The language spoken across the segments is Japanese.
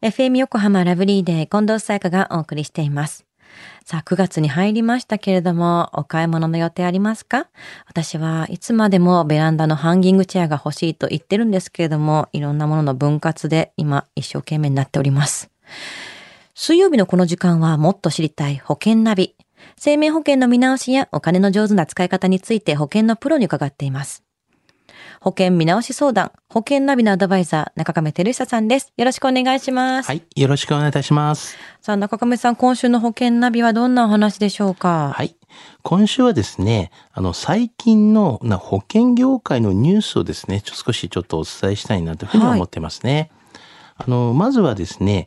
FM 横浜ラブリーデー近藤沙耶香がお送りしています。さあ、9月に入りましたけれども、お買い物の予定ありますか？私はいつまでもベランダのハンギングチェアが欲しいと言ってるんですけれども、いろんなものの分割で今一生懸命になっております。水曜日のこの時間はもっと知りたい保険ナビ。生命保険の見直しやお金の上手な使い方について保険のプロに伺っています。保険見直し相談、保険ナビのアドバイザー、中亀照久さんです。よろしくお願いします。はい。よろしくお願いいたします。さあ、中亀さん、今週の保険ナビはどんなお話でしょうか？はい。今週はですね、あの、最近のな保険業界のニュースをですね、ちょ少しちょっとお伝えしたいなというふうに思ってますね。あの、まずはですね、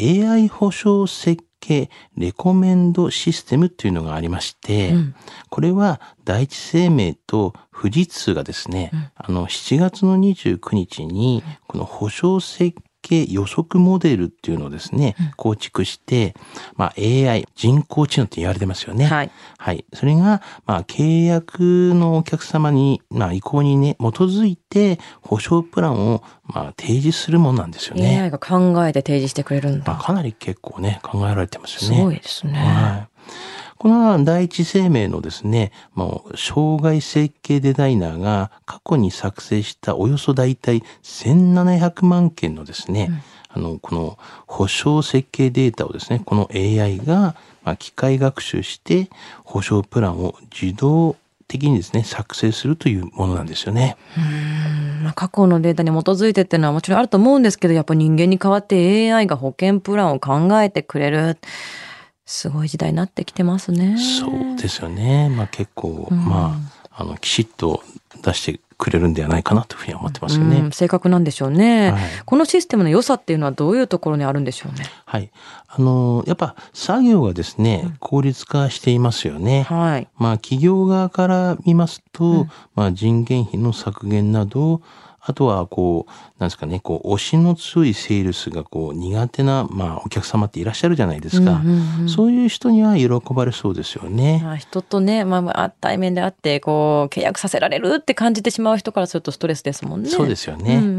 AI 保証設計レコメンドシステムっていうのがありまして、うん。これは第一生命と富士通がですね、あの7月の29日にこの保証設計予測モデルっていうのをですね、構築して、まあ、AI 人工知能って言われてますよね。はい。はい。それが、まあ、契約のお客様に、まあ、意向にね、基づいて、保証プランを、まあ、提示するものなんですよね。AI が考えて提示してくれるんまあ、だ。かなり結構ね、考えられてますよね。すごいですね。はい。この第一生命のですね、もう、障害設計デザイナーが過去に作成したおよそ大体1700万件のですね、あの、この保証設計データをですね、この AI が、まあ、機械学習して保証プランを自動的にですね、作成するというものなんですよね。まあ、過去のデータに基づいてっていうのはもちろんあると思うんですけど、やっぱ人間に代わって AI が保険プランを考えてくれる。すごい時代になってきてますね。そうですよね。まあ結構、まあ、あの、きちっと出してくれるんではないかなというふうに思ってますよね。うん、正確なんでしょうね、はいこのシステムの良さっていうのはどういうところにあるんでしょうね？はい。あの、やっぱ作業がですね、効率化していますよね。はい。まあ企業側から見ますと、まあ人件費の削減など、あとはこう、なんですかね、こう、推しの強いセールスがこう、苦手な、まあお客様っていらっしゃるじゃないですか。うんうんうんそういう人には喜ばれそうですよね。まあ人とね、まあ、対面で会って、こう、契約させられるって感じてしまう人からするとストレスですもんね。そうですよね。うんうんう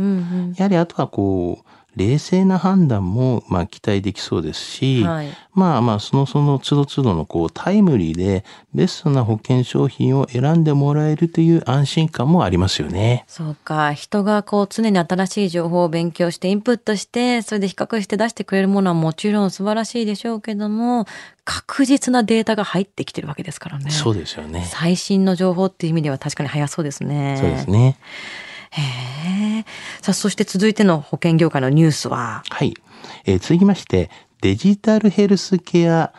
んやはりあとはこう、冷静な判断もまあ期待できそうですし、はいまあまあそのその都度都度のこうタイムリーでベストな保険商品を選んでもらえるという安心感もありますよね。そうか。人がこう常に新しい情報を勉強してインプットして、それで比較して出してくれるものはもちろん素晴らしいでしょうけども、確実なデータが入ってきてるわけですからね。そうですよね。最新の情報っていう意味では確かに早そうですね。そうですね。へえ。さあ、そして続いての保険業界のニュースは、はい。えー続きまして、デジタルヘルスケア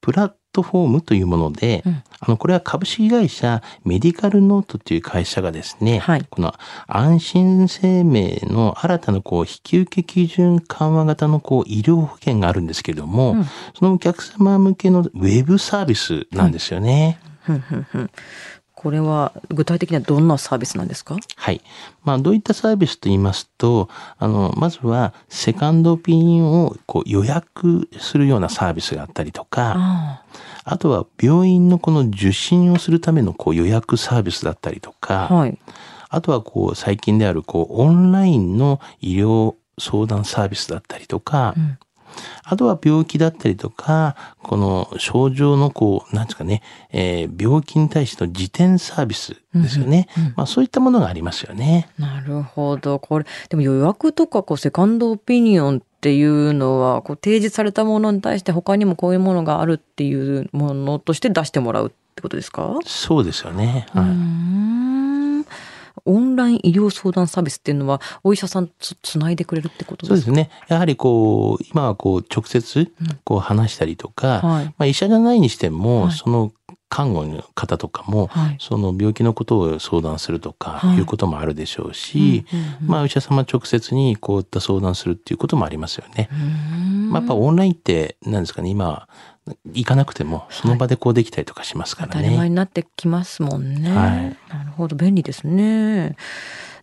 プラットフォームというもので、あの、これは株式会社メディカルノートという会社がですね、はい。この安心生命の新たなこう引き受け基準緩和型のこう医療保険があるんですけれども、そのお客様向けのウェブサービスなんですよね。ふん。ふん。ふんこれは具体的にはどんなサービスなんですか？はい。まあ、どういったサービスと言いますと、あの、まずは、セカンドオピニオンをこう予約するようなサービスがあったりとか、ああとは病院のこの受診をするためのこう予約サービスだったりとか、あ。はい。あとはこう最近であるこうオンラインの医療相談サービスだったりとか、んあとは病気だったりとか、この症状のこう、なんですかね、えー病気に対しての自転サービスですよね。まあそういったものがありますよね。なるほど。これ、でも予約とかこうセカンドオピニオンっていうのは、こう提示されたものに対して他にもこういうものがあるっていうものとして出してもらうってことですか？そうですよね。はい。オンライン医療相談サービスっていうのは、お医者さんつつないでくれるってことですか？そうですね。やはりこう、今はこう、直接、こう話したりとか、はい。まあ医者じゃないにしても、はい。その看護の方とかも、はいその病気のことを相談するとか、はいいうこともあるでしょうし、まあお医者様直接にこういった相談するっていうこともありますよね。まあやっぱオンラインって、なんですかね、今、行かなくても、その場でこうできたりとかしますからね。当たり前になってきますもんね。はいなるほど、便利ですね。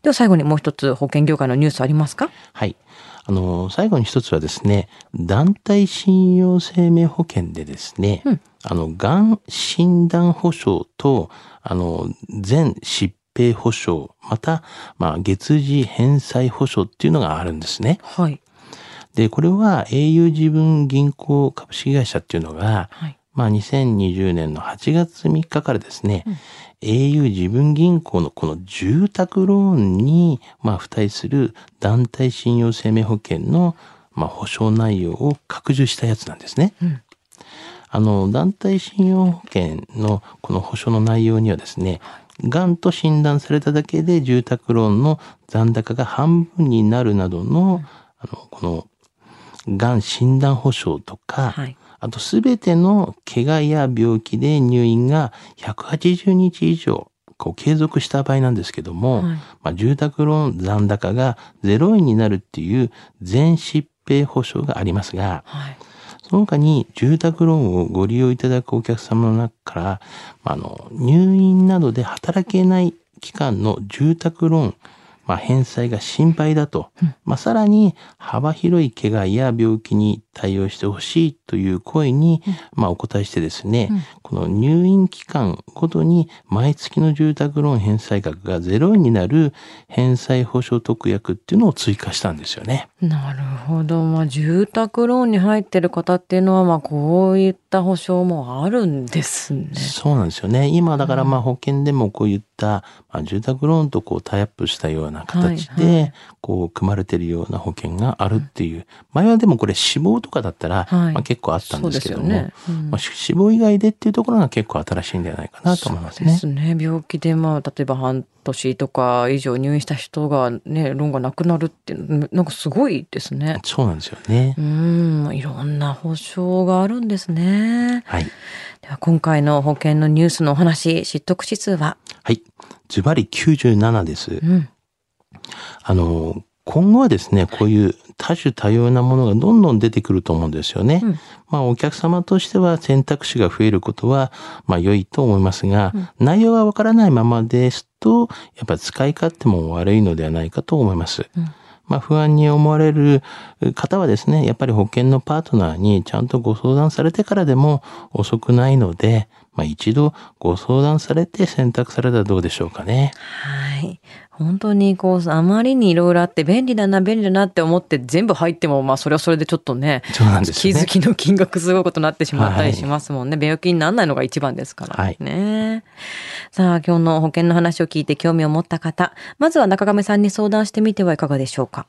では最後にもう一つ保険業界のニュースありますか？はい。あの、最後に一つはですね、団体信用生命保険でですね、あの、がん診断保障と、あの、全疾病保障、また、まあ、月次返済保障っていうのがあるんですね。はい。で、これは au 自分銀行株式会社っていうのが、はい。まあ、2020年の8月3日からですね、au 自分銀行のこの住宅ローンに、まあ、付帯する団体信用生命保険の、まあ、保証内容を拡充したやつなんですね。うんあの、団体信用保険のこの保証の内容にはですね、がんと診断されただけで住宅ローンの残高が半分になるなどの、あの、この、がん診断保証とか、はい。あとすべての怪我や病気で入院が180日以上こう継続した場合なんですけども、はいまあ、住宅ローン残高が0円になるっていう全疾病保障がありますが、はい。その他に住宅ローンをご利用いただくお客様の中から、まああの入院などで働けない期間の住宅ローン、まあ、返済が心配だと、まあ、さらに幅広い怪我や病気に対応してほしいという声に、まあ、お答えしてですね、この入院期間ごとに毎月の住宅ローン返済額が0円になる返済保証特約っていうのを追加したんですよね。なるほど。まあ、住宅ローンに入ってる方っていうのは、まあ、こういった保証もあるんですね。そうなんですよね。今だからまあ保険でもこういった、まあ、住宅ローンとこうタイアップしたような形はいはでこう組まれてるような保険があるっていう。前はでもこれ死亡とかだったら、はいまあ、結構あったんですけども、ねうんまあ、死亡以外でっていうところが結構新しいんじゃないかなと思いますね。そうですね。病気で、まあ、例えば半年とか以上入院した人がね、ローンがなくなるっていうの、なんかすごいですね。そうなんですよねう。ん、いろんな保証があるんですね。はい。では、今回の保険のニュースのお話、知得指数は？はい。ズバリ97です。うん。あの、今後はですね、こういう多種多様なものがどんどん出てくると思うんですよね。うんまあ、お客様としては選択肢が増えることは、まあ、良いと思いますが、内容がわからないままですと、やっぱ使い勝手も悪いのではないかと思います。まあ、不安に思われる方はですね、やっぱり保険のパートナーにちゃんとご相談されてからでも遅くないので、まあ、一度ご相談されて選択されたらどうでしょうかね。はい。本当にこう、あまりにいろいろあって便利だな、便利だなって思って全部入っても、まあそれはそれでちょっとね、そうなんですよね気づきの金額すごいことになってしまったりしますもんね。病気にならないのが一番ですからはいね。さあ、今日の保険の話を聞いて興味を持った方、まずは中亀さんに相談してみてはいかがでしょうか。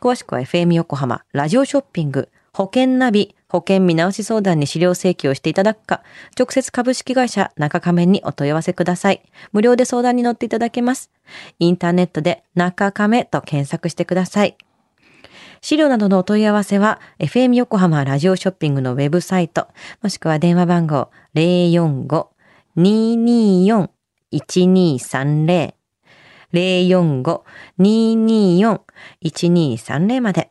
詳しくは FM 横浜、ラジオショッピング、保険ナビ、保険見直し相談に資料請求をしていただくか、直接株式会社中亀にお問い合わせください。無料で相談に乗っていただけます。インターネットで中亀と検索してください。資料などのお問い合わせは、FM 横浜ラジオショッピングのウェブサイト、もしくは電話番号045-224-1230 045-224-1230まで。